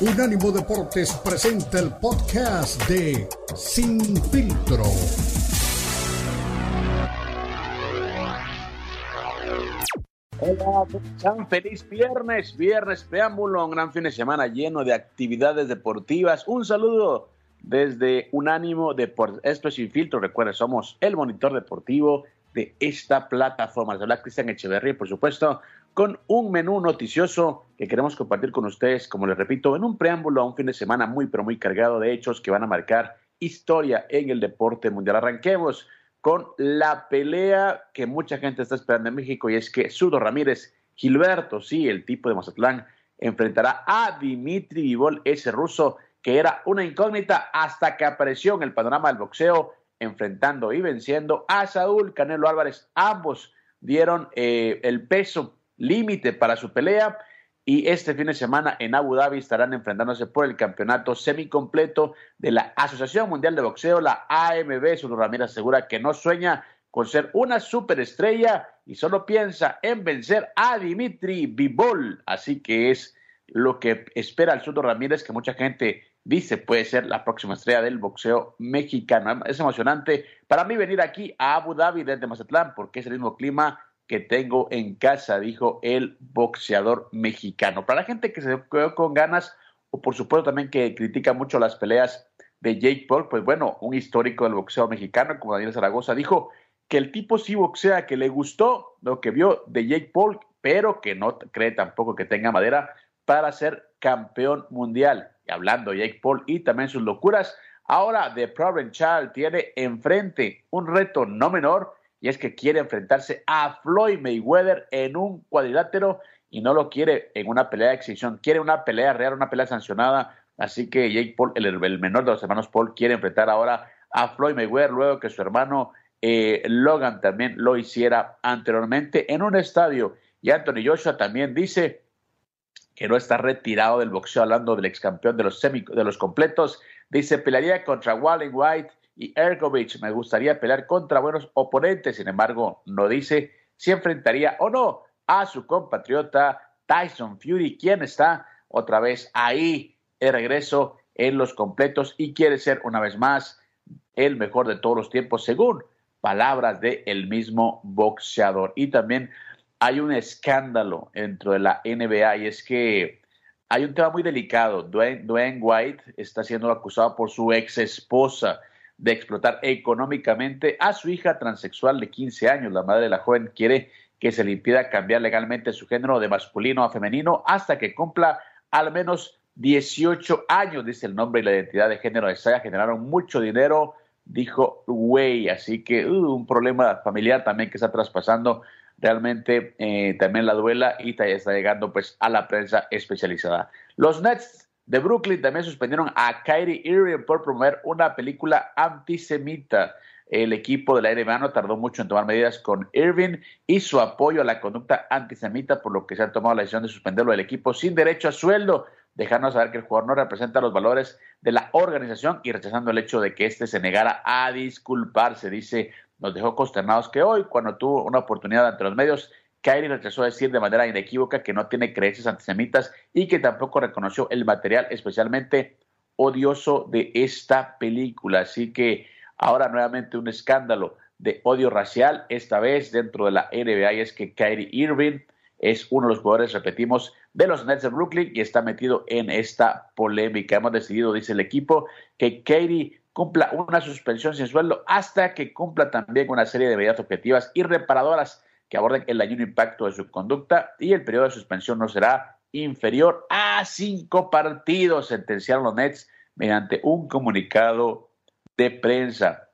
Unánimo Deportes presenta el podcast de Sin Filtro. Hola, San feliz viernes, viernes preámbulo, un gran fin de semana lleno de actividades deportivas. Un saludo desde Unánimo Deportes. Esto es Sin Filtro, recuerden, somos el monitor deportivo de esta plataforma. Les habla Cristian Echeverría, por supuesto, con un menú noticioso que queremos compartir con ustedes, como les repito, en un preámbulo a un fin de semana muy, pero muy cargado de hechos que van a marcar historia en el deporte mundial. Arranquemos con la pelea que mucha gente está esperando en México y es que Sudo Ramírez, Gilberto, sí, el tipo de Mazatlán, enfrentará a Dimitri Vivol, ese ruso que era una incógnita hasta que apareció en el panorama del boxeo, enfrentando y venciendo a Saúl Canelo Álvarez. Ambos dieron eh, el peso límite para su pelea y este fin de semana en Abu Dhabi estarán enfrentándose por el campeonato semicompleto de la Asociación Mundial de Boxeo, la AMB. Sudo Ramírez asegura que no sueña con ser una superestrella y solo piensa en vencer a Dimitri Bivol. Así que es lo que espera el Sudo Ramírez, que mucha gente dice puede ser la próxima estrella del boxeo mexicano. Es emocionante para mí venir aquí a Abu Dhabi desde Mazatlán porque es el mismo clima que tengo en casa, dijo el boxeador mexicano. Para la gente que se quedó con ganas, o por supuesto también que critica mucho las peleas de Jake Paul, pues bueno, un histórico del boxeo mexicano como Daniel Zaragoza dijo que el tipo sí boxea, que le gustó lo que vio de Jake Paul, pero que no cree tampoco que tenga madera para ser campeón mundial. Y hablando de Jake Paul y también sus locuras, ahora The Problem Child tiene enfrente un reto no menor y es que quiere enfrentarse a Floyd Mayweather en un cuadrilátero y no lo quiere en una pelea de exhibición, quiere una pelea real, una pelea sancionada. Así que Jake Paul, el, menor de los hermanos Paul, quiere enfrentar ahora a Floyd Mayweather luego que su hermano eh, Logan también lo hiciera anteriormente en un estadio. Y Anthony Joshua también dice que no está retirado del boxeo, hablando del ex campeón de los, semi, de los completos. Dice, pelearía contra Wallen White y Ergovich. Me gustaría pelear contra buenos oponentes, sin embargo, no dice si enfrentaría o no a su compatriota Tyson Fury, quien está otra vez ahí de regreso en los completos y quiere ser una vez más el mejor de todos los tiempos, según palabras del el mismo boxeador. Y también hay un escándalo dentro de la NBA y es que hay un tema muy delicado. Dwayne, Dwayne White está siendo acusado por su ex esposa de explotar económicamente a su hija transexual de 15 años. La madre de la joven quiere que se le impida cambiar legalmente su género de masculino a femenino hasta que cumpla al menos 18 años, dice el nombre y la identidad de género de Saya. Generaron mucho dinero, dijo Way. Así que uh, un problema familiar también que está traspasando realmente eh, también la duela y está llegando pues a la prensa especializada. Los Nets de Brooklyn también suspendieron a Kyrie Irving por promover una película antisemita. El equipo de la NBA tardó mucho en tomar medidas con Irving y su apoyo a la conducta antisemita, por lo que se ha tomado la decisión de suspenderlo del equipo sin derecho a sueldo, dejando saber que el jugador no representa los valores de la organización y rechazando el hecho de que éste se negara a disculparse. Dice, nos dejó consternados que hoy, cuando tuvo una oportunidad ante los medios, Kyrie rechazó decir de manera inequívoca que no tiene creencias antisemitas y que tampoco reconoció el material especialmente odioso de esta película. Así que ahora nuevamente un escándalo de odio racial, esta vez dentro de la NBA, es que Kyrie Irving es uno de los jugadores, repetimos, de los Nets de Brooklyn y está metido en esta polémica. Hemos decidido, dice el equipo, que Kyrie cumpla una suspensión sin sueldo hasta que cumpla también una serie de medidas objetivas y reparadoras que aborden el dañino impacto de su conducta y el periodo de suspensión no será inferior a cinco partidos, sentenciaron los Nets mediante un comunicado de prensa.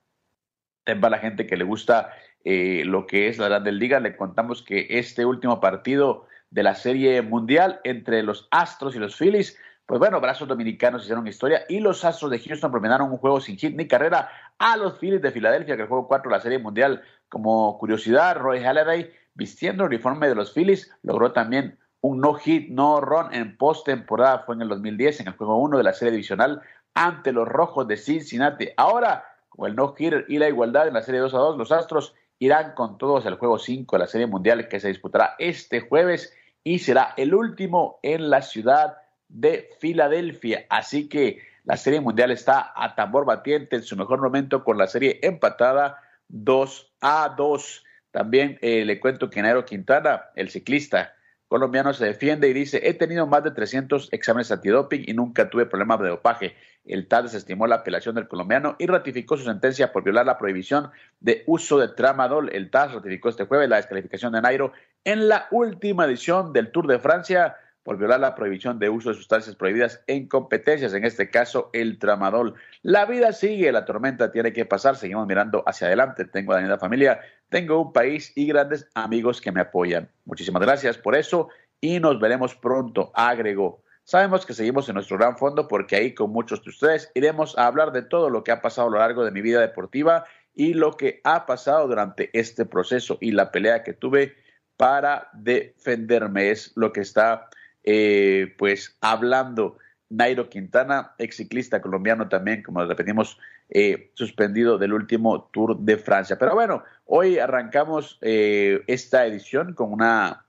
Para la gente que le gusta eh, lo que es la Grande Liga, le contamos que este último partido de la Serie Mundial entre los Astros y los Phillies, pues bueno, brazos dominicanos hicieron historia y los Astros de Houston promenaron un juego sin hit ni carrera a los Phillies de Filadelfia, que el juego 4 de la Serie Mundial como curiosidad, Roy Halladay, vistiendo el uniforme de los Phillies, logró también un no-hit, no-run en postemporada. Fue en el 2010, en el juego 1 de la serie divisional, ante los Rojos de Cincinnati. Ahora, con el no-hitter y la igualdad en la serie 2 a 2, los Astros irán con todos al juego 5 de la serie mundial que se disputará este jueves y será el último en la ciudad de Filadelfia. Así que la Serie Mundial está a tambor batiente en su mejor momento con la serie empatada 2 a 2. También eh, le cuento que Nairo Quintana, el ciclista colombiano, se defiende y dice, he tenido más de 300 exámenes antidoping y nunca tuve problemas de dopaje. El TAS desestimó la apelación del colombiano y ratificó su sentencia por violar la prohibición de uso de tramadol. El TAS ratificó este jueves la descalificación de Nairo en la última edición del Tour de Francia por violar la prohibición de uso de sustancias prohibidas en competencias, en este caso el tramadol. La vida sigue, la tormenta tiene que pasar, seguimos mirando hacia adelante. Tengo a la familia, tengo un país y grandes amigos que me apoyan. Muchísimas gracias por eso y nos veremos pronto, agregó. Sabemos que seguimos en nuestro gran fondo porque ahí con muchos de ustedes iremos a hablar de todo lo que ha pasado a lo largo de mi vida deportiva y lo que ha pasado durante este proceso y la pelea que tuve para defenderme es lo que está eh, pues hablando Nairo Quintana, ex ciclista colombiano también, como repetimos, eh, suspendido del último Tour de Francia. Pero bueno, hoy arrancamos eh, esta edición con una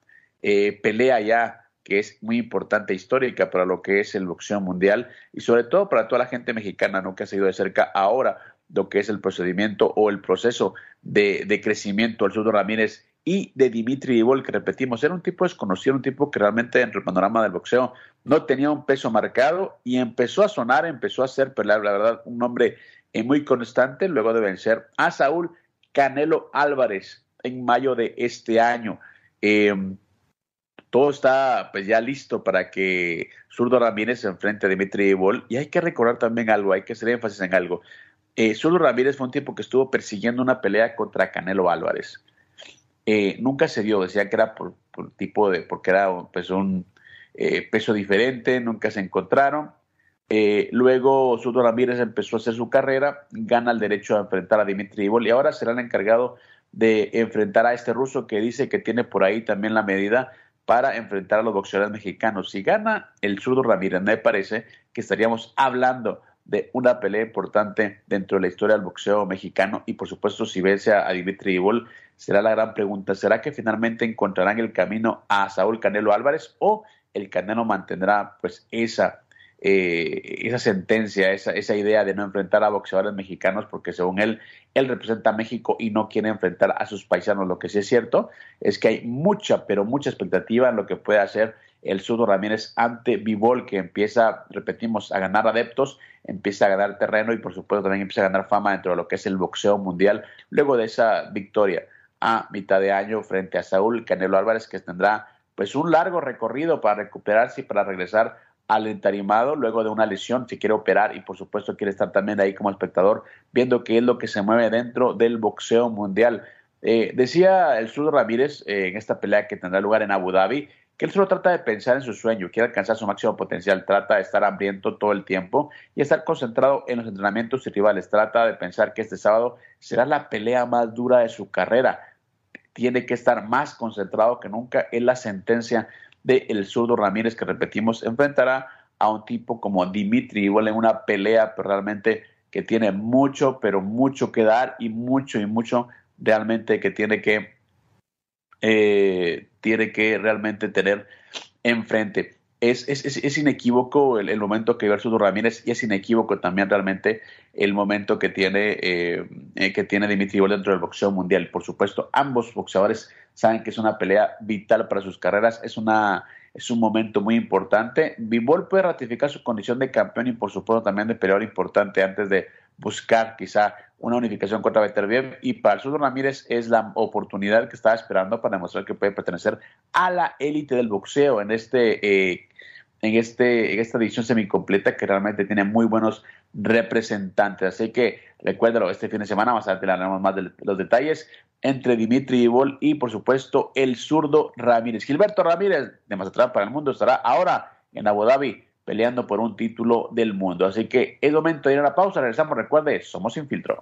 pelea ya que es muy importante, histórica para lo que es el boxeo mundial y sobre todo para toda la gente mexicana ¿no? que ha seguido de cerca ahora lo que es el procedimiento o el proceso de, de crecimiento al Surdo Ramírez y de Dimitri Vivol, que repetimos, era un tipo desconocido, un tipo que realmente en el panorama del boxeo no tenía un peso marcado y empezó a sonar, empezó a ser, pero la verdad, un hombre eh, muy constante luego de vencer a Saúl Canelo Álvarez en mayo de este año. Em, todo está pues ya listo para que Zurdo Ramírez se enfrente a Dimitri Vivol y hay que recordar también algo, hay que hacer énfasis en algo. Eh, Zurdo Ramírez fue un tipo que estuvo persiguiendo una pelea contra Canelo Álvarez eh, nunca se dio, decía que era por, tipo de, porque era pues, un eh, peso diferente, nunca se encontraron. Eh, luego Sudo Ramírez empezó a hacer su carrera, gana el derecho a enfrentar a Dimitri Ivol y ahora será el encargado de enfrentar a este ruso que dice que tiene por ahí también la medida para enfrentar a los boxeadores mexicanos. Si gana el zurdo Ramírez, me parece que estaríamos hablando de una pelea importante dentro de la historia del boxeo mexicano y por supuesto si vence a, Dimitri Ibol será la gran pregunta, ¿será que finalmente encontrarán el camino a Saúl Canelo Álvarez o el Canelo mantendrá pues esa eh, esa sentencia, esa, esa idea de no enfrentar a boxeadores mexicanos porque según él, él representa a México y no quiere enfrentar a sus paisanos. Lo que sí es cierto es que hay mucha, pero mucha expectativa en lo que puede hacer el Sudo Ramírez ante Vivol, que empieza, repetimos, a ganar adeptos, empieza a ganar terreno y por supuesto también empieza a ganar fama dentro de lo que es el boxeo mundial, luego de esa victoria a mitad de año frente a Saúl Canelo Álvarez, que tendrá pues un largo recorrido para recuperarse y para regresar al entarimado luego de una lesión, si quiere operar y por supuesto quiere estar también ahí como espectador, viendo qué es lo que se mueve dentro del boxeo mundial. Eh, decía el Sur Ramírez eh, en esta pelea que tendrá lugar en Abu Dhabi que él solo trata de pensar en su sueño, quiere alcanzar su máximo potencial, trata de estar hambriento todo el tiempo y estar concentrado en los entrenamientos y rivales, trata de pensar que este sábado será la pelea más dura de su carrera, tiene que estar más concentrado que nunca en la sentencia del el zurdo Ramírez que repetimos enfrentará a un tipo como Dimitri igual en una pelea pero realmente que tiene mucho pero mucho que dar y mucho y mucho realmente que tiene que eh, tiene que realmente tener enfrente. Es, es, inequívoco el, momento que versus Ramírez y es inequívoco también realmente el momento que tiene, eh, eh, que tiene Dimitri dentro del boxeo mundial. Por supuesto, ambos boxeadores saben que es una pelea vital para sus carreras, es, una, es un momento muy importante. Bivol puede ratificar su condición de campeón y por supuesto también de peleador importante antes de buscar quizá una unificación contra Beterbiev y para el Sur Ramírez es la oportunidad que estaba esperando para demostrar que puede pertenecer a la élite del boxeo en este eh, en este en esta edición semicompleta que realmente tiene muy buenos representantes así que recuérdalo este fin de semana más adelante hablaremos más de los detalles entre Dimitri Ibol y por supuesto el zurdo Ramírez Gilberto Ramírez de Mazatlán para el mundo estará ahora en Abu Dhabi peleando por un título del mundo. Así que es momento de ir a la pausa. Regresamos. Recuerde, somos sin filtro.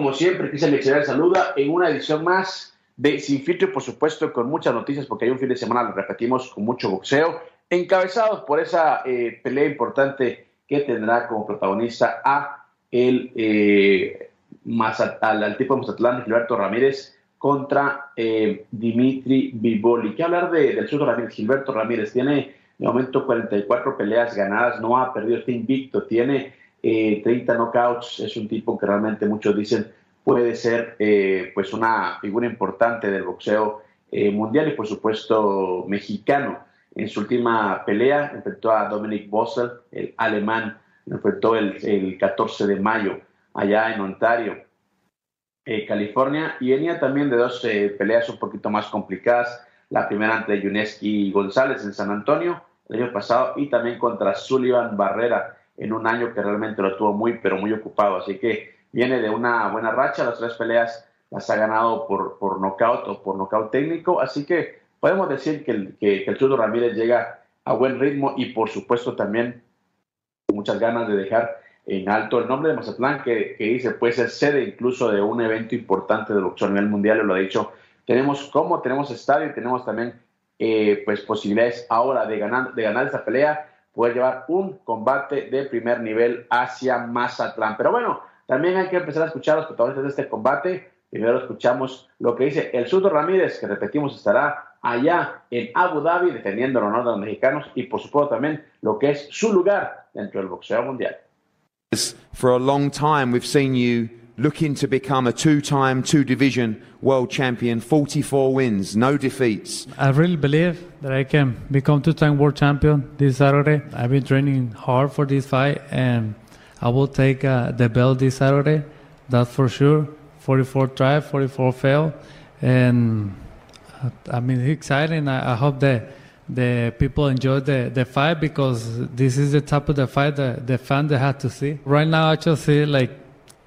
Como siempre, Cristian Mixelar saluda en una edición más de Sin Filtro y, por supuesto, con muchas noticias, porque hay un fin de semana, lo repetimos, con mucho boxeo, encabezados por esa eh, pelea importante que tendrá como protagonista a el, eh, al, tipo de Mazatlán, Gilberto Ramírez, contra eh, Dimitri Vivoli. ¿Qué hablar de, del sur Ramírez? Gilberto Ramírez tiene de momento 44 peleas ganadas, no ha perdido, este invicto, tiene 30 eh, knockouts, es un tipo que realmente muchos dicen puede ser eh, pues una figura importante del boxeo eh, mundial y por supuesto mexicano. En su última pelea enfrentó a Dominic Bossel, el alemán, lo enfrentó el, 14 de mayo allá en Ontario, California, y venía también de dos peleas un poquito más complicadas, la primera ante Yuneski González en San Antonio el año pasado y también contra Sullivan Barrera en un año que realmente lo tuvo muy, pero muy ocupado. Así que viene de una buena racha, las tres peleas las ha ganado por, por nocaut o por nocaut técnico, así que podemos decir que el, que, el Ramírez llega a buen ritmo y por supuesto también muchas ganas de dejar en alto el nombre de Mazatlán, que, que dice puede ser sede incluso de un evento importante de boxeo a nivel mundial, lo ha dicho. Tenemos como, tenemos estadio y tenemos también eh, pues posibilidades ahora de ganar, de ganar esta pelea poder llevar un combate de primer nivel hacia Mazatlán. Pero bueno, también hay que empezar a escuchar los protagonistas de este combate. Primero escuchamos lo que dice el Sudo Ramírez, que repetimos estará allá en Abu Dhabi defendiendo el honor de los mexicanos y por supuesto también lo que es su lugar dentro del boxeo mundial. For a long time we've seen you looking to become a two-time, two-division world champion, 44 wins, no defeats. I really believe that I can become two-time world champion this Saturday. I've been training hard for this fight, and I will take uh, the belt this Saturday. That's for sure. 44 try, 44 fail, and uh, I mean it's exciting. I, I hope that the people enjoy the, the fight because this is the type of the fight that the fan they have to see. Right now, I just see like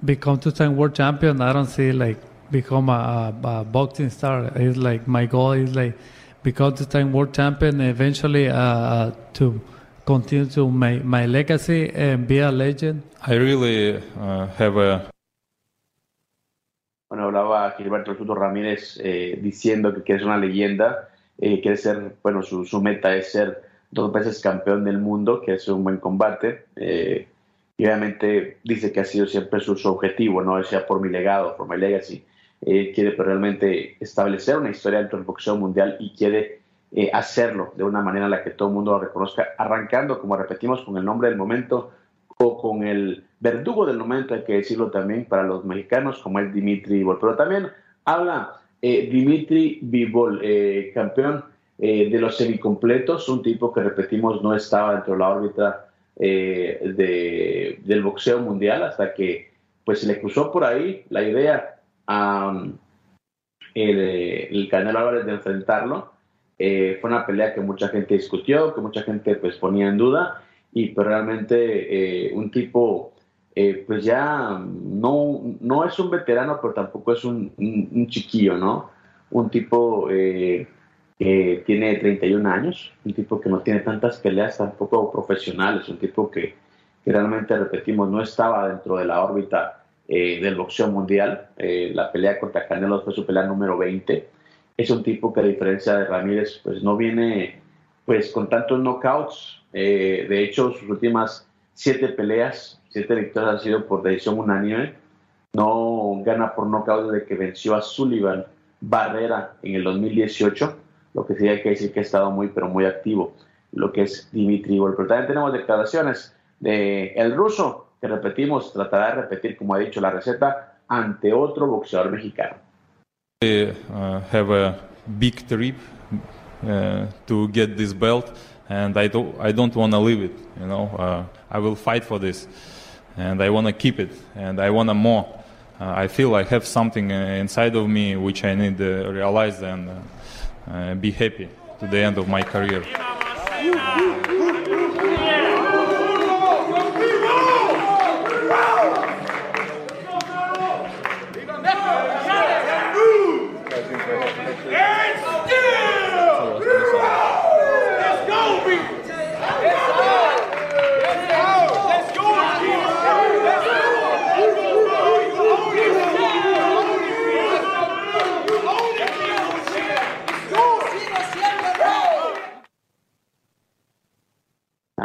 become two-time world champion. I don't see like become a, a, a boxing star. It's like my goal is like become two-time world champion. Eventually, uh, uh, to continue to my my legacy and be a legend. I really uh, have a. Bueno, hablaba Gilberto El Ramírez eh, diciendo que quiere ser una leyenda, eh, quiere ser, bueno, su, su, meta es ser dos veces campeón del mundo, que es un buen combate. Eh, y obviamente dice que ha sido siempre su, objetivo, no sea por mi legado, por mi legacy. Eh, quiere realmente establecer una historia dentro del boxeo mundial y quiere eh, hacerlo de una manera en la que todo el mundo lo reconozca, arrancando, como repetimos, con el nombre del momento o con el verdugo del momento, hay que decirlo también para los mexicanos, como es Dimitri Vivol. Pero también habla eh, Dimitri Vivol, campeón de los semicompletos, un tipo que repetimos no estaba dentro de la órbita eh, de, del boxeo mundial hasta que pues se le cruzó por ahí la idea a el, el, Canelo Álvarez de enfrentarlo. Eh, fue una pelea que mucha gente discutió, que mucha gente pues ponía en duda y pero pues, realmente eh, un tipo pues ya no, no es un veterano pero tampoco es un, un chiquillo, ¿no? Un tipo que tiene 31 años, un tipo que no tiene tantas peleas tampoco profesionales, un tipo que, realmente, repetimos, no estaba dentro de la órbita eh, del boxeo mundial. Eh, la pelea contra Canelo fue su pelea número 20. Es un tipo que a diferencia de Ramírez, pues no viene pues con tantos knockouts. Eh, de hecho, sus últimas siete peleas, siete victorias han sido por decisión unánime. No gana por knockout desde que venció a Sullivan Barrera en el 2018 lo que sí hay que decir que ha estado muy, pero muy activo, lo que es Dimitri Vol. Pero también tenemos declaraciones de el ruso, que repetimos, tratará de repetir, como ha dicho, la receta ante otro boxeador mexicano. I uh, have a big trip uh, to get this belt and I don't want to leave it. Uh, I will fight for this, and I want to keep it, and I want more. I feel I have something inside of me which I need to realize Uh, be happy to the end of my career.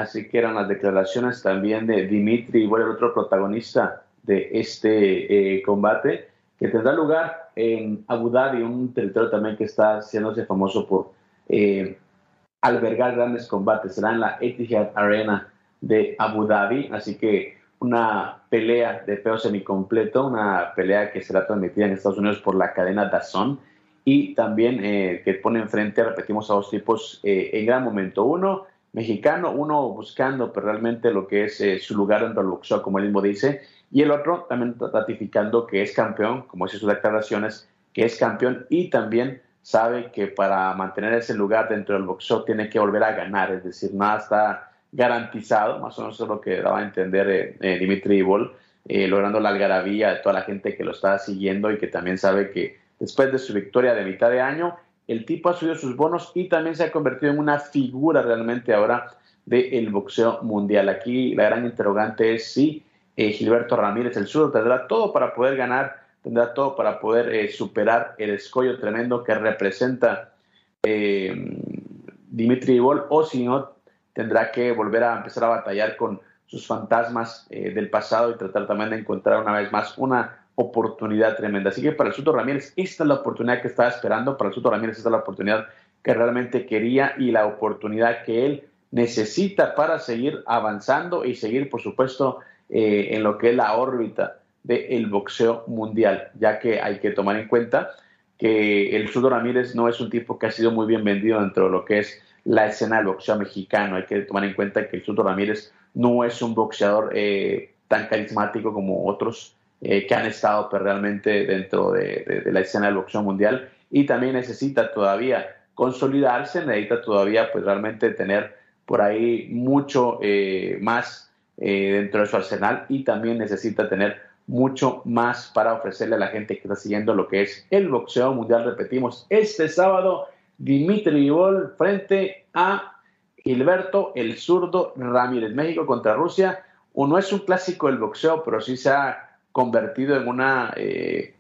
Así que eran las declaraciones también de Dimitri Igual, el otro protagonista de este eh, combate, que tendrá lugar en Abu Dhabi, un territorio también que está haciéndose famoso por eh, albergar grandes combates. Será en la Etihad Arena de Abu Dhabi, así que una pelea de feo semicompleto, una pelea que será transmitida en Estados Unidos por la cadena DAZN y también eh, que pone enfrente, repetimos, a dos tipos en gran momento. Uno, mexicano, uno buscando pues, realmente lo que es eh, su lugar dentro del boxeo, como él mismo dice, y el otro también ratificando que es campeón, como dice sus declaraciones, que es campeón y también sabe que para mantener ese lugar dentro del boxeo tiene que volver a ganar, es decir, nada está garantizado, más o menos es lo que daba a entender eh, eh, Dimitri Ibol, logrando la algarabía de toda la gente que lo está siguiendo y que también sabe que después de su victoria de mitad de año, el tipo ha subido sus bonos y también se ha convertido en una figura realmente ahora del boxeo mundial. Aquí la gran interrogante es si eh, Gilberto Ramírez, el sur, tendrá todo para poder ganar, tendrá todo para poder eh, superar el escollo tremendo que representa eh, Dimitri Ibol, o si no, tendrá que volver a empezar a batallar con sus fantasmas del pasado y tratar también de encontrar una vez más una oportunidad tremenda. Así que para el Suto Ramírez, esta es la oportunidad que estaba esperando, para el Suto Ramírez esta es la oportunidad que realmente quería y la oportunidad que él necesita para seguir avanzando y seguir, por supuesto, eh, en lo que es la órbita del boxeo mundial, ya que hay que tomar en cuenta que el Sudo Ramírez no es un tipo que ha sido muy bien vendido dentro de lo que es la escena del boxeo mexicano. Hay que tomar en cuenta que el Sudo Ramírez no es un boxeador eh, tan carismático como otros eh, que han estado pues, realmente dentro de, la escena del boxeo mundial y también necesita todavía consolidarse, necesita todavía pues realmente tener por ahí mucho eh, más eh, dentro de su arsenal y también necesita tener mucho más para ofrecerle a la gente que está siguiendo lo que es el boxeo mundial. Repetimos, este sábado Dimitri Vivol frente a Gilberto el zurdo Ramírez. México contra Rusia. Uno es un clásico del boxeo, pero sí se ha convertido en una eh,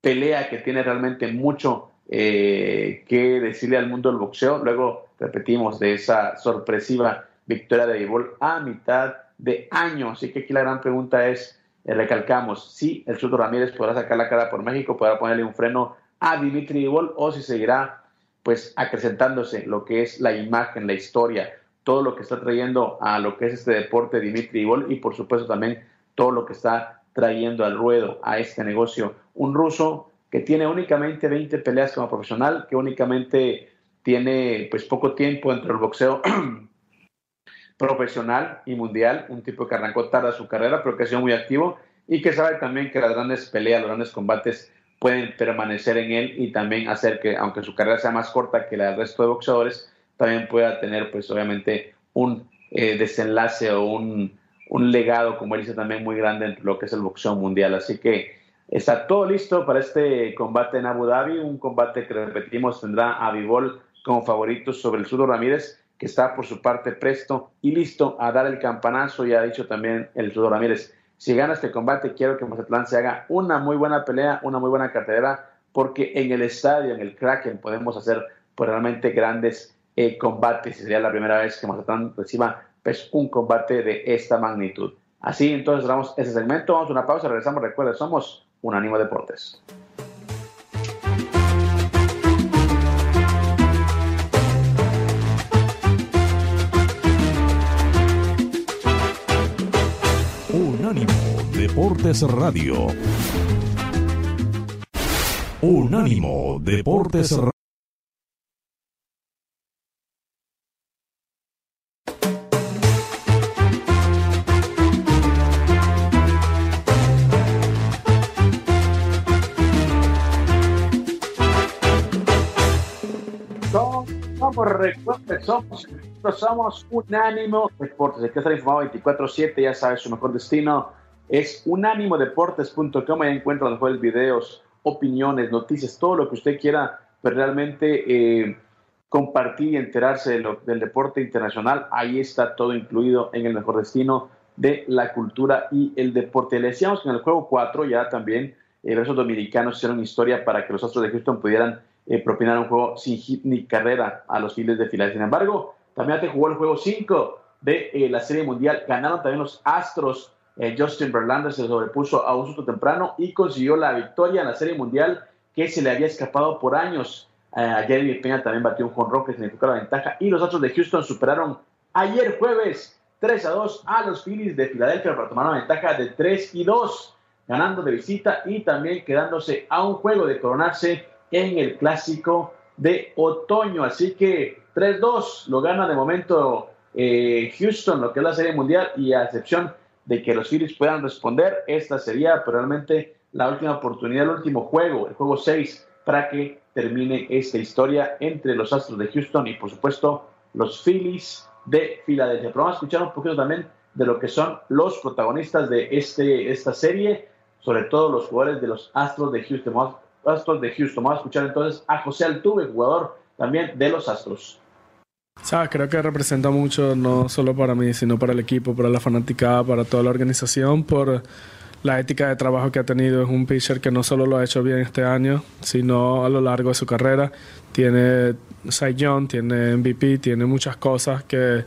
pelea que tiene realmente mucho eh, que decirle al mundo del boxeo. Luego, repetimos, de esa sorpresiva victoria de Ibol a mitad de año. Así que aquí la gran pregunta es, eh, recalcamos, si el Sudo Ramírez podrá sacar la cara por México, podrá ponerle un freno a Dimitri Ibol o si seguirá pues acrecentándose lo que es la imagen, la historia, todo lo que está trayendo a lo que es este deporte Dimitri Ibol y por supuesto también todo lo que está trayendo al ruedo a este negocio. Un ruso que tiene únicamente 20 peleas como profesional, que únicamente tiene pues poco tiempo dentro del boxeo profesional y mundial, un tipo que arrancó tarde su carrera, pero que ha sido muy activo y que sabe también que las grandes peleas, los grandes combates pueden permanecer en él y también hacer que, aunque su carrera sea más corta que la del resto de boxeadores, también pueda tener pues obviamente un eh, desenlace o un, un legado, como él dice, también muy grande en lo que es el boxeo mundial. Así que está todo listo para este combate en Abu Dhabi, un combate que repetimos tendrá a Vivol como favorito sobre el Sudo Ramírez, que está por su parte presto y listo a dar el campanazo. Ya ha dicho también el Sudo Ramírez, si gana este combate, quiero que Mazatlán se haga una muy buena pelea, una muy buena cartera, porque en el estadio, en el Kraken, podemos hacer pues, realmente grandes eh, combates. Sería la primera vez que Mazatlán reciba pues, un combate de esta magnitud. Así entonces damos ese segmento, vamos a una pausa, regresamos, recuerden, somos Unánimo Deportes. Unánimo Deportes Radio. Unánimo Deportes Radio. Somos, somos Unánimo Deportes. El que estar informado 24-7, ya sabes, su mejor destino es unánimodeportes.com. Ahí encuentra los mejores videos, opiniones, noticias, todo lo que usted quiera realmente eh, compartir y enterarse del deporte internacional. Ahí está todo incluido en el mejor destino de la cultura y el deporte. Le decíamos que en el juego 4 ya también eh, los dominicanos hicieron historia para que los Astros de Houston pudieran eh, propinar un juego sin hit ni carrera a los Phillies de Filadelfia. Sin embargo, también te jugó el juego 5 de eh, la Serie Mundial. Ganaron también los Astros. Justin Verlander se sobrepuso a un susto temprano y consiguió la victoria en la Serie Mundial que se le había escapado por años. ayer Peña también batió un jonrón que significó la ventaja y los Astros de Houston superaron ayer jueves 3 a 2 a los Phillies de Filadelfia para tomar una ventaja de 3 y 2, ganando de visita y también quedándose a un juego de coronarse en el clásico de otoño. Así que 3-2 lo gana de momento eh, Houston, lo que es la Serie Mundial, y a excepción de que los Phillies puedan responder, esta sería realmente la última oportunidad, el último juego, el juego 6, para que termine esta historia entre los Astros de Houston y por supuesto los Phillies de Filadelfia. Pero vamos a escuchar un poquito también de lo que son los protagonistas de este, esta serie, sobre todo los jugadores de los Astros de Houston. Astros de Houston. Vamos a escuchar entonces a José Altuve, jugador también de los Astros. creo que representa mucho, no solo para mí, sino para el equipo, para la fanaticada, para toda la organización, por la ética de trabajo que ha tenido. Es un pitcher que no solo lo ha hecho bien este año, sino a lo largo de su carrera. Tiene Cy Young, tiene MVP, tiene muchas cosas que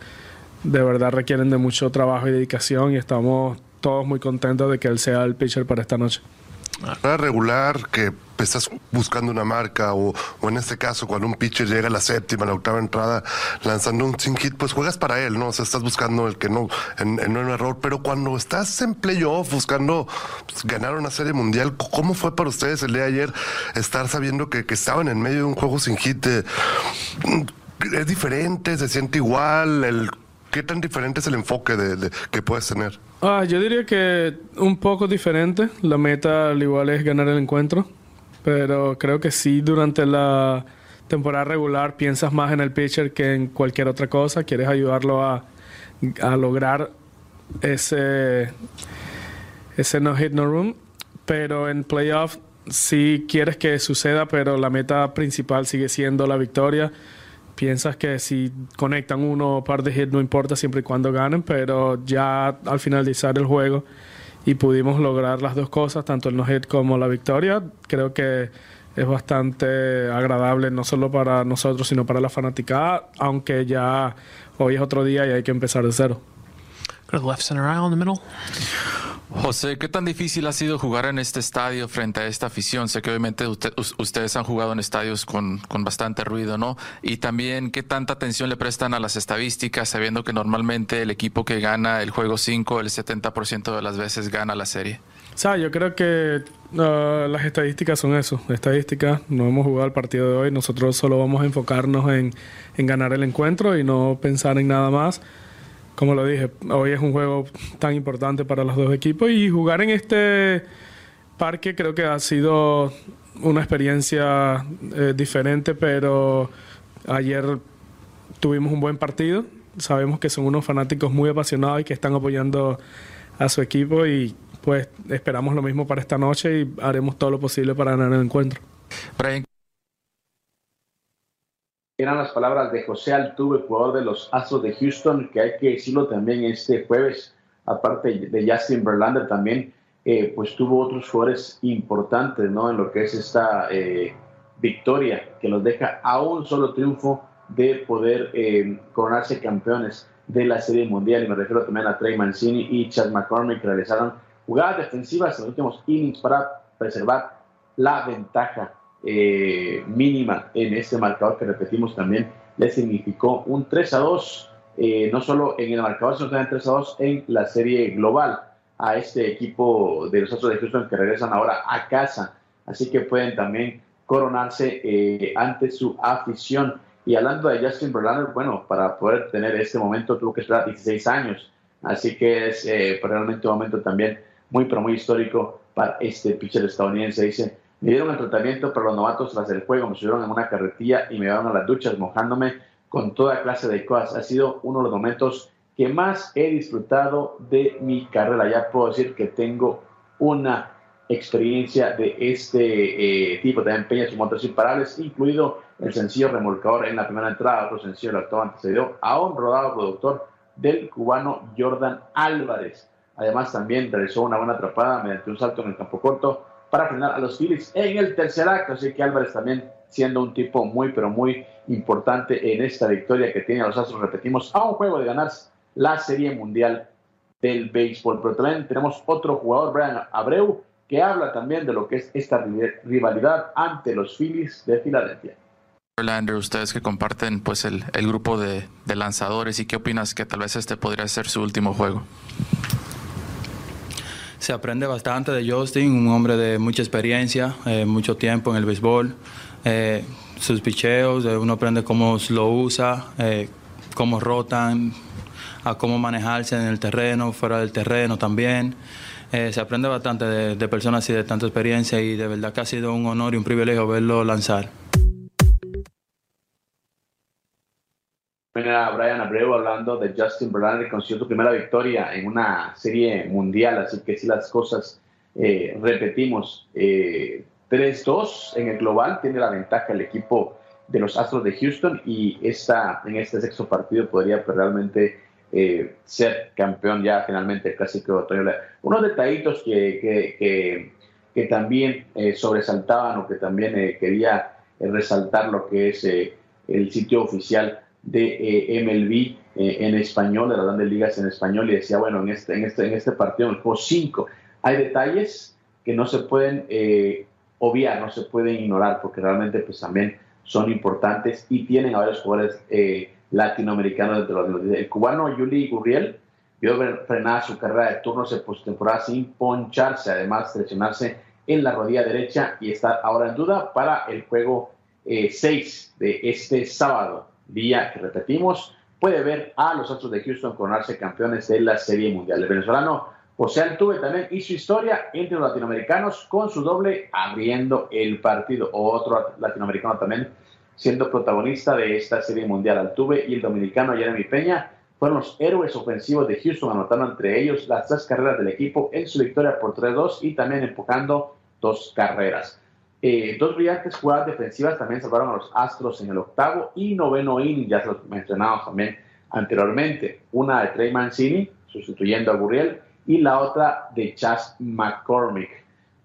de verdad requieren de mucho trabajo y dedicación y estamos todos muy contentos de que él sea el pitcher para esta noche regular que estás buscando una marca o, en este caso cuando un pitcher llega a la séptima, la octava entrada lanzando un sin hit, pues juegas para él, ¿no? O sea, estás buscando el que no, en, en un error, pero cuando estás en playoff buscando pues, ganar una serie mundial, ¿cómo fue para ustedes el día de ayer estar sabiendo que, que estaban en medio de un juego sin hit? ¿Es diferente? ¿Se siente igual? El ¿Qué tan diferente es el enfoque de, que puedes tener? Ah, yo diría que un poco diferente. La meta al igual es ganar el encuentro. Pero creo que sí, durante la temporada regular piensas más en el pitcher que en cualquier otra cosa. Quieres ayudarlo a, a lograr ese, ese no hit no room. Pero en playoff sí quieres que suceda, pero la meta principal sigue siendo la victoria piensas que si conectan uno o par de hits no importa siempre y cuando ganen, pero ya al finalizar el juego y pudimos lograr las dos cosas, tanto el no hit como la victoria, creo que es bastante agradable no solo para nosotros sino para la fanaticada, aunque ya hoy es otro día y hay que empezar de cero. Left center aisle in the middle. José, ¿qué tan difícil ha sido jugar en este estadio frente a esta afición? Sé que obviamente ustedes han jugado en estadios con, bastante ruido, ¿no? Y también, ¿qué tanta atención le prestan a las estadísticas, sabiendo que normalmente el equipo que gana el juego 5, el 70% de las veces gana la serie? O sea, yo creo que uh, las estadísticas son eso, estadísticas. No hemos jugado el partido de hoy, nosotros solo vamos a enfocarnos en, en ganar el encuentro y no pensar en nada más como lo dije, hoy es un juego tan importante para los dos equipos y jugar en este parque creo que ha sido una experiencia eh, diferente, pero ayer tuvimos un buen partido. Sabemos que son unos fanáticos muy apasionados y que están apoyando a su equipo y pues esperamos lo mismo para esta noche y haremos todo lo posible para ganar el encuentro eran las palabras de José Altuve, jugador de los Astros de Houston, que hay que decirlo también este jueves, aparte de Justin Verlander también, eh, pues tuvo otros jugadores importantes, ¿no? En lo que es esta eh, victoria que los deja a un solo triunfo de poder eh, coronarse campeones de la Serie Mundial. Y me refiero también a Trey Mancini y Chad McCormick, que realizaron jugadas defensivas en los últimos innings para preservar la ventaja eh, mínima en este marcador que repetimos también le significó un 3 a 2, eh, no solo en el marcador, sino también 3 a 2 en la serie global a este equipo de los Astros de Houston que regresan ahora a casa. Así que pueden también coronarse eh, ante su afición. Y hablando de Justin Verlander, bueno, para poder tener este momento tuvo que esperar 16 años. Así que es realmente un momento también muy, pero muy histórico para este pitcher estadounidense. Dice, me dieron el tratamiento para los novatos tras el juego, me subieron en una carretilla y me llevaron a las duchas mojándome con toda clase de cosas. Ha sido uno de los momentos que más he disfrutado de mi carrera. Ya puedo decir que tengo una experiencia de este eh, tipo. También peñas y motos imparables, incluido el sencillo remolcador en la primera entrada, otro sencillo el octavo antecedió a un rodado productor del cubano Jordan Álvarez. Además, también realizó una buena atrapada mediante un salto en el campo corto para frenar a los Phillies en el tercer acto. Así que Álvarez también siendo un tipo muy, pero muy importante en esta victoria que tiene a los Astros, repetimos, a un juego de ganar la Serie Mundial del Béisbol. Pero también tenemos otro jugador, Brian Abreu, que habla también de lo que es esta rivalidad ante los Phillies de Filadelfia. Andrew, ustedes que comparten pues el, el grupo de, de, lanzadores y qué opinas que tal vez este podría ser su último juego. Se aprende bastante de Justin, un hombre de mucha experiencia, eh, mucho tiempo en el béisbol. Eh, sus picheos, eh, uno aprende cómo lo usa, cómo rotan, a cómo manejarse en el terreno, fuera del terreno también. Se aprende bastante de, de personas y de tanta experiencia y de verdad que ha sido un honor y un privilegio verlo lanzar. Brian Abreu hablando de Justin Verlander consiguió su primera victoria en una serie mundial, así que si las cosas eh, repetimos, eh, 3-2 en el global, tiene la ventaja el equipo de los Astros de Houston y esta, en este sexto partido podría pues, realmente eh, ser campeón ya finalmente casi que otoño. Unos detallitos que, que, que, también eh, sobresaltaban o que también quería resaltar lo que es el sitio oficial de MLB en español, de las grandes ligas en español, y decía, bueno, en este, en este, este partido, en el juego 5, hay detalles que no se pueden obviar, no se pueden ignorar, porque realmente pues también son importantes y tienen a varios jugadores eh, latinoamericanos dentro de los El cubano Yuli Gurriel vio frenar su carrera de turnos en postemporada sin poncharse, además seleccionarse en la rodilla derecha y estar ahora en duda para el juego 6 eh, de este sábado, día que repetimos, puede ver a los Astros de Houston coronarse campeones de la Serie Mundial. El venezolano José Altuve también hizo historia entre los latinoamericanos con su doble abriendo el partido. Otro latinoamericano también siendo protagonista de esta serie mundial. Altuve y el dominicano Jeremy Peña fueron los héroes ofensivos de Houston, anotando entre ellos las tres carreras del equipo en su victoria por 3-2 y también empujando dos carreras. Eh, dos brillantes jugadas defensivas también salvaron a los Astros en el octavo y noveno inning, ya se los mencionamos también anteriormente. Una de Trey Mancini, sustituyendo a Gurriel, y la otra de Chas McCormick.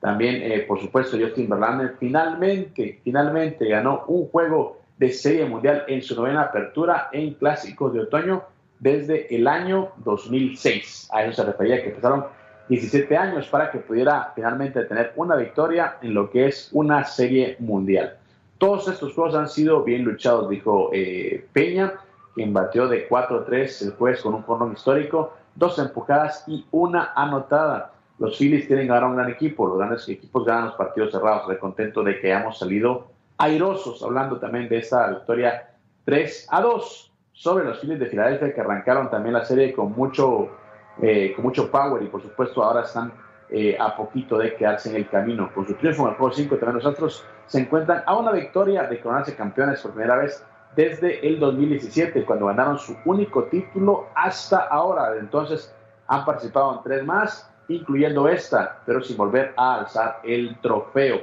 También, eh, por supuesto, Justin Verlander finalmente, finalmente ganó un juego de serie mundial en su novena apertura en clásicos de otoño desde el año 2006. A eso se refería que pasaron 17 años para que pudiera finalmente tener una victoria en lo que es una serie mundial. Todos estos juegos han sido bien luchados, dijo eh, Peña, quien batió de 4-3 el juez con un corno histórico dos empujadas y una anotada. Los Phillies tienen ahora un gran equipo, los grandes equipos ganan los partidos cerrados. Estoy contento de que hayamos salido airosos, hablando también de esta victoria 3 a 2 sobre los Phillies de Filadelfia, que arrancaron también la serie con mucho, eh, con mucho power y por supuesto ahora están eh, a poquito de quedarse en el camino. Con su triunfo en el juego 5, también los Astros se encuentran a una victoria de coronarse campeones por primera vez desde el 2017, cuando ganaron su único título hasta ahora. Entonces han participado en tres más, incluyendo esta, pero sin volver a alzar el trofeo.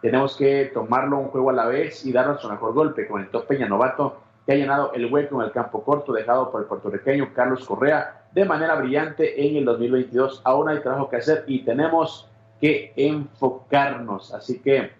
Tenemos que tomarlo un juego a la vez y darnos su mejor golpe, comentó Peña Novato, que ha llenado el hueco en el campo corto dejado por el puertorriqueño Carlos Correa de manera brillante en el 2022. Aún hay trabajo que hacer y tenemos que enfocarnos. Así que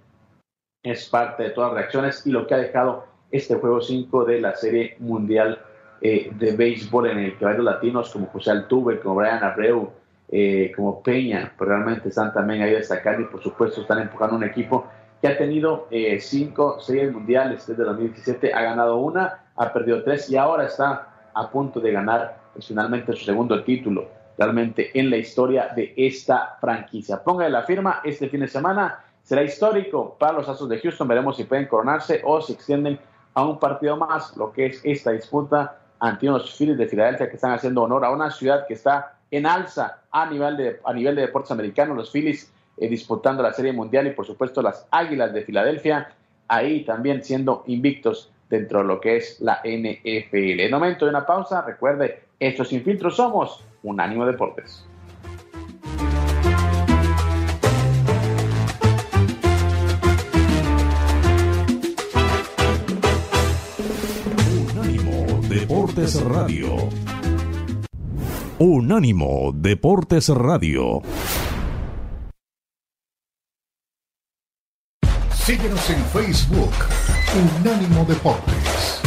es parte de todas las reacciones y lo que ha dejado este juego 5 de la Serie Mundial eh, de Béisbol en el que varios latinos como José Altuve, como Brian Abreu, eh, como Peña, pues realmente están también ahí destacando y por supuesto están empujando un equipo que ha tenido eh, cinco series mundiales desde 2017, ha ganado una, ha perdido tres y ahora está a punto de ganar finalmente su segundo título realmente en la historia de esta franquicia. Póngale la firma este fin de semana, será histórico para los Astros de Houston, veremos si pueden coronarse o si extienden a un partido más, lo que es esta disputa ante unos Phillies de Filadelfia que están haciendo honor a una ciudad que está en alza a nivel de, a nivel de deportes americanos, los Phillies eh, disputando la Serie Mundial y por supuesto las Águilas de Filadelfia, ahí también siendo invictos dentro de lo que es la NFL. En momento de una pausa, recuerde, estos sin filtro somos Unánimo Deportes. Deportes Radio. Unánimo Deportes Radio. Síguenos en Facebook, Unánimo Deportes.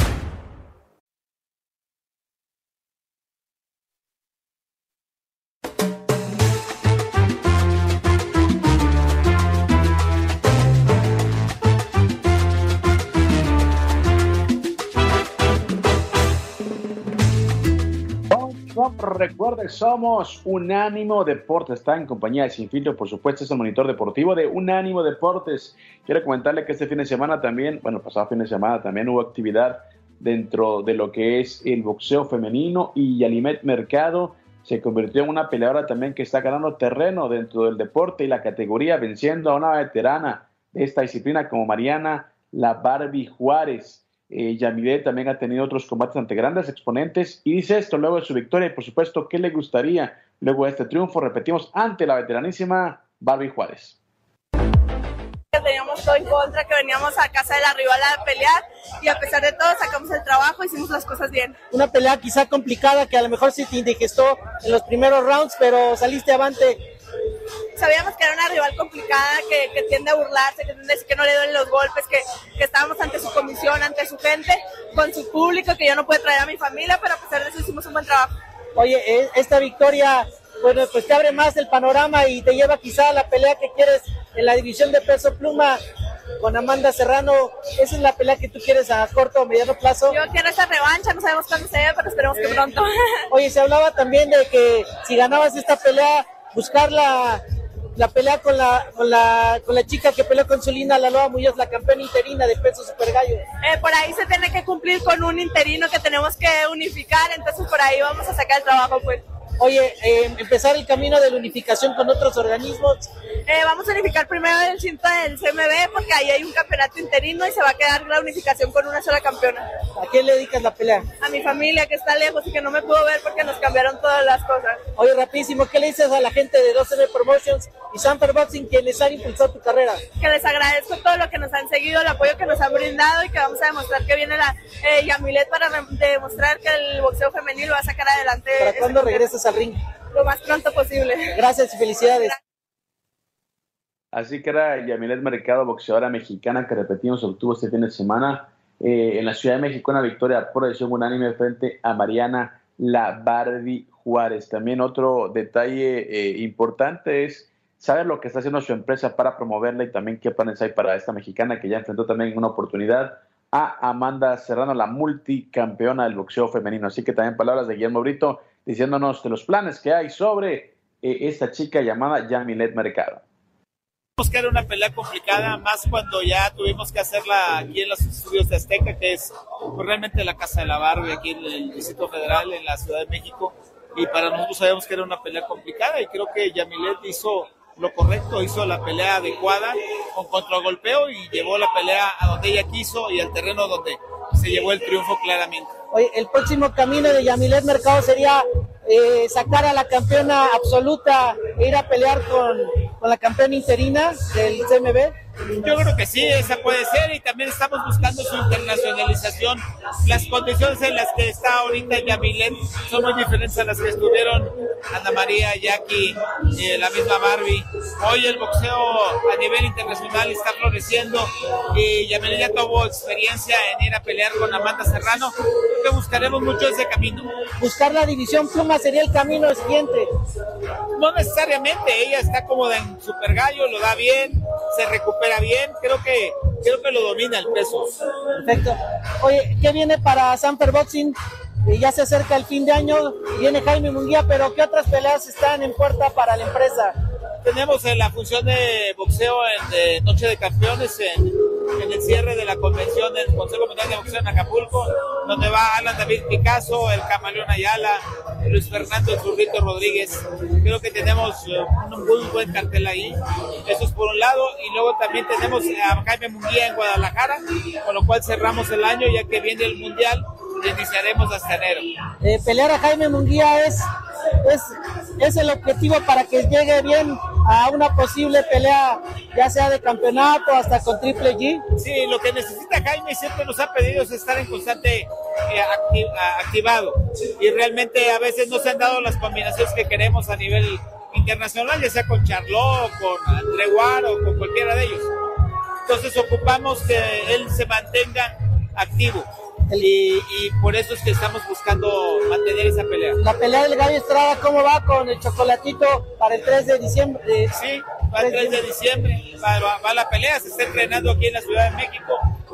Recuerde, somos Unánimo Deportes. Está en compañía de Sin por supuesto, es el monitor deportivo de Unánimo Deportes. Quiero comentarle que este fin de semana también, bueno, pasado fin de semana también hubo actividad dentro de lo que es el boxeo femenino y Yalimet Mercado se convirtió en una peleadora también que está ganando terreno dentro del deporte y la categoría, venciendo a una veterana de esta disciplina como Mariana La Barbie Juárez. Eh, Yamilet también ha tenido otros combates ante grandes exponentes y dice esto luego de su victoria y por supuesto qué le gustaría luego de este triunfo, repetimos, ante la veteranísima Barbie Juárez. Teníamos todo en contra, que veníamos a casa de la rival a pelear y a pesar de todo sacamos el trabajo, hicimos las cosas bien. Una pelea quizá complicada que a lo mejor se te indigestó en los primeros rounds, pero saliste avante sabíamos que era una rival complicada, que, que tiende a burlarse, que tiende a decir que no le duelen los golpes, que, que, estábamos ante su comisión, ante su gente, con su público, que yo no pude traer a mi familia, pero a pesar de eso hicimos un buen trabajo. Oye, e, esta victoria, bueno, pues te abre más el panorama y te lleva quizá a la pelea que quieres en la división de peso pluma con Amanda Serrano. ¿Esa es la pelea que tú quieres a corto o mediano plazo? Yo quiero esa revancha, no sabemos cuándo sea, pero esperemos que pronto. Oye, se hablaba también de que si ganabas esta pelea, buscar la, la pelea con la, con la, con la chica que peleó con Zulina Laloa Muñoz, la campeona interina de peso super gallo. Eh, por ahí se tiene que cumplir con un interino que tenemos que unificar, entonces por ahí vamos a sacar el trabajo pues. Oye, eh, empezar el camino de la unificación con otros organismos. Eh, vamos a unificar primero el cinto del CMB porque ahí hay un campeonato interino y se va a quedar la unificación con una sola campeona. ¿A quién le dedicas la pelea? A mi familia que está lejos y que no me pudo ver porque nos cambiaron todas las cosas. Oye, rapidísimo, ¿qué le dices a la gente de 12M Promotions y Sanfer Boxing quienes han impulsado tu carrera? Que les agradezco todo lo que nos han seguido, el apoyo que nos han brindado y que vamos a demostrar que viene la eh, Yamilet para demostrar que el boxeo femenil va a sacar adelante. ¿Para cuándo regresas al ring? Lo más pronto posible. Gracias y felicidades. Así que era Yamilet Mercado, boxeadora mexicana que repetimos obtuvo este fin de semana eh, en la Ciudad de México una victoria por decisión unánime frente a Mariana La Barbie Juárez. También otro detalle eh, importante es saber lo que está haciendo su empresa para promoverla y también qué planes hay para esta mexicana que ya enfrentó también una oportunidad a Amanda Serrano, la multicampeona del boxeo femenino. Así que también palabras de Guillermo Brito diciéndonos de los planes que hay sobre eh, esta chica llamada Yamilet Mercado que era una pelea complicada, más cuando ya tuvimos que hacerla aquí en los estudios de Azteca, que es pues, realmente la casa de la Barbie, aquí en el Distrito Federal, en la Ciudad de México. Y para nosotros sabemos que era una pelea complicada y creo que Yamilet hizo lo correcto, hizo la pelea adecuada con contragolpeo y llevó la pelea a donde ella quiso y al terreno donde se llevó el triunfo claramente. Oye, el próximo camino de Yamilet Mercado sería eh, sacar a la campeona absoluta e ir a pelear con, con la campeona interina del CMB. Yo creo que sí, esa puede ser y también estamos buscando su internacionalización. Las condiciones en las que está ahorita Yamilet son muy diferentes a las que estuvieron Ana María, Jackie, eh, la misma Barbie. Hoy el boxeo a nivel internacional está floreciendo y Yamilet ya tuvo experiencia en ir a pelear con Amanda Serrano. Creo que buscaremos mucho ese camino. Buscar la división pluma sería el camino siguiente. No necesariamente, ella está cómoda en Super Gallo, lo da bien, se recupera bien, creo que creo que lo domina el peso. Perfecto. Oye, ¿qué viene para Sanfer Boxing? ya se acerca el fin de año, viene Jaime Munguía, pero ¿qué otras peleas están en puerta para la empresa? Tenemos la función de boxeo en de Noche de Campeones en en el cierre de la convención del Consejo Mundial de Boxeo en Acapulco, donde va Alan David Picasso, el Camaleón Ayala, Luis Fernando el Zurrito Rodríguez. Creo que tenemos eh, un buen cartel ahí. Eso es por un lado. Y luego también tenemos a Jaime Munguía en Guadalajara, con lo cual cerramos el año ya que viene el Mundial y iniciaremos hasta enero. Eh, pelear a Jaime Munguía es, es, es el objetivo para que llegue bien a una posible pelea, ya sea de campeonato hasta con Triple G. Sí, lo que necesita Jaime siempre nos ha pedido es estar en constante eh, activado y realmente a veces no se han dado las combinaciones que queremos a nivel internacional, ya sea con Charlot, con André o con cualquiera de ellos. Entonces ocupamos que él se mantenga activo. Y, por eso es que estamos buscando mantener esa pelea. La pelea del Gallo Estrada, ¿cómo va con el chocolatito para el 3 de diciembre? Sí, va el 3 de diciembre, va, la pelea, se está entrenando aquí en la Ciudad de México,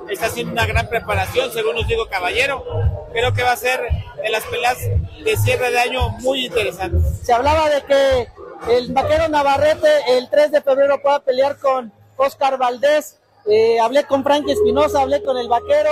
está haciendo una gran preparación, según nos digo Caballero. Creo que va a ser de las peleas de cierre de año muy interesantes. Se hablaba de que el vaquero Navarrete el 3 de febrero pueda pelear con Oscar Valdés. Eh, hablé con Frank Espinosa, hablé con el vaquero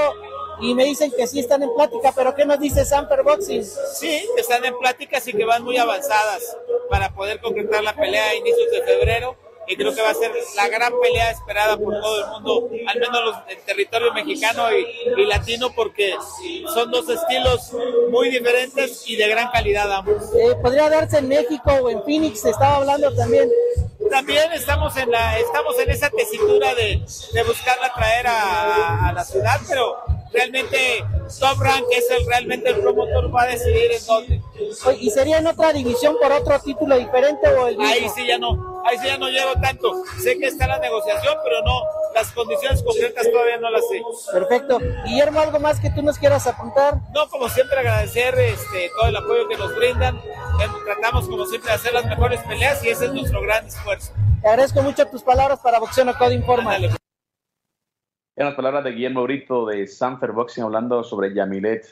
y me dicen que sí están en plática, pero ¿qué nos dice Samper Boxing? Sí, están en pláticas y que van muy avanzadas para poder concretar la pelea a inicios de febrero y creo que va a ser la gran pelea esperada por todo el mundo, al menos los, el territorio mexicano y, latino, porque son dos estilos muy diferentes y de gran calidad ambos. Eh, ¿Podría darse en México o en Phoenix? Se estaba hablando también. También estamos en la estamos en esa tesitura de, de buscarla traer a, a la ciudad, pero realmente Top Rank es el realmente el promotor va a decidir en dónde. ¿Y sería en otra división por otro título diferente o el mismo? Ahí sí ya no, ahí sí ya no llego tanto. Sé que está la negociación, pero no, las condiciones concretas todavía no las sé. Perfecto. Guillermo, ¿algo más que tú nos quieras apuntar? No, como siempre agradecer este, todo el apoyo que nos brindan. Tratamos como siempre de hacer las mejores peleas y ese es nuestro gran esfuerzo. Te agradezco mucho tus palabras para Boxeo No Code Informa. En las palabras de Guillermo Brito de Sanfer Boxing hablando sobre Yamilet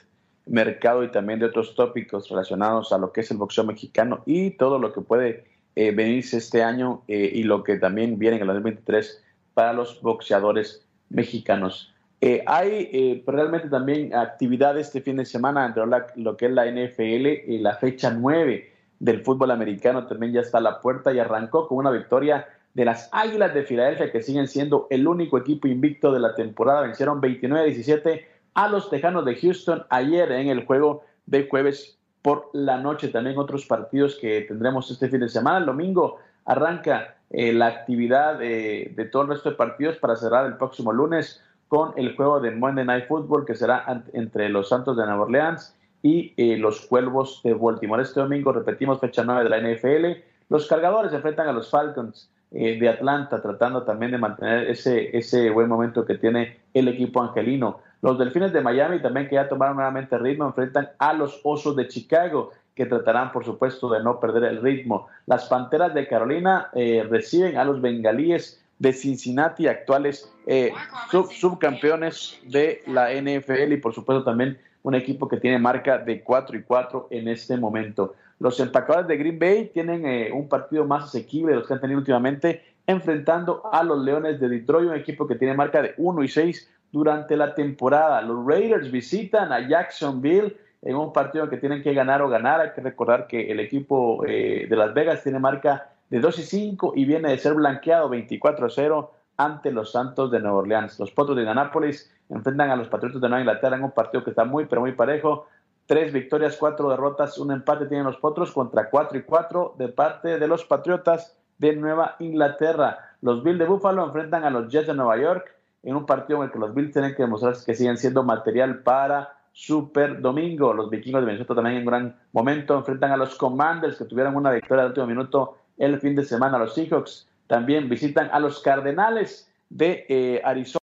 Mercado y también de otros tópicos relacionados a lo que es el boxeo mexicano y todo lo que puede eh, venirse este año eh, y lo que también viene en el 2023 para los boxeadores mexicanos. Eh, hay realmente también actividades este fin de semana entre lo que es la NFL la fecha 9 del fútbol americano también ya está a la puerta y arrancó con una victoria de las Águilas de Filadelfia, que siguen siendo el único equipo invicto de la temporada. Vencieron 29-17 a los Tejanos de Houston ayer en el juego de jueves por la noche. También otros partidos que tendremos este fin de semana. El domingo arranca eh, la actividad de, todo el resto de partidos para cerrar el próximo lunes con el juego de Monday Night Football que será entre los Santos de Nueva Orleans y eh, los Cuervos de Baltimore. Este domingo repetimos fecha 9 de la NFL. Los cargadores enfrentan a los Falcons eh, de Atlanta, tratando también de mantener ese, ese buen momento que tiene el equipo angelino. Los Delfines de Miami también que ya tomaron nuevamente ritmo, enfrentan a los Osos de Chicago, que tratarán, por supuesto, de no perder el ritmo. Las Panteras de Carolina eh, reciben a los Bengalíes de Cincinnati, actuales eh, subcampeones de la NFL y, por supuesto, también un equipo que tiene marca de 4 y 4 en este momento. Los empacadores de Green Bay tienen eh, un partido más asequible de los que han tenido últimamente, enfrentando a los Leones de Detroit, un equipo que tiene marca de 1 y 6 durante la temporada. Los Raiders visitan a Jacksonville en un partido que tienen que ganar o ganar. Hay que recordar que el equipo eh, de Las Vegas tiene marca de 2 y 5 y viene de ser blanqueado 24 a 0 ante los Santos de Nueva Orleans. Los Potros de Indianapolis enfrentan a los Patriotas de Nueva Inglaterra en un partido que está muy, pero muy parejo tres victorias, cuatro derrotas, un empate tienen los Potros contra cuatro y cuatro de parte de los Patriotas de Nueva Inglaterra. Los Bills de Buffalo enfrentan a los Jets de Nueva York en un partido en el que los Bills tienen que demostrar que siguen siendo material para Super Domingo. Los vikingos de Minnesota también en gran momento enfrentan a los Commanders que tuvieron una victoria de último minuto el fin de semana. Los Seahawks también visitan a los Cardenales de eh, Arizona.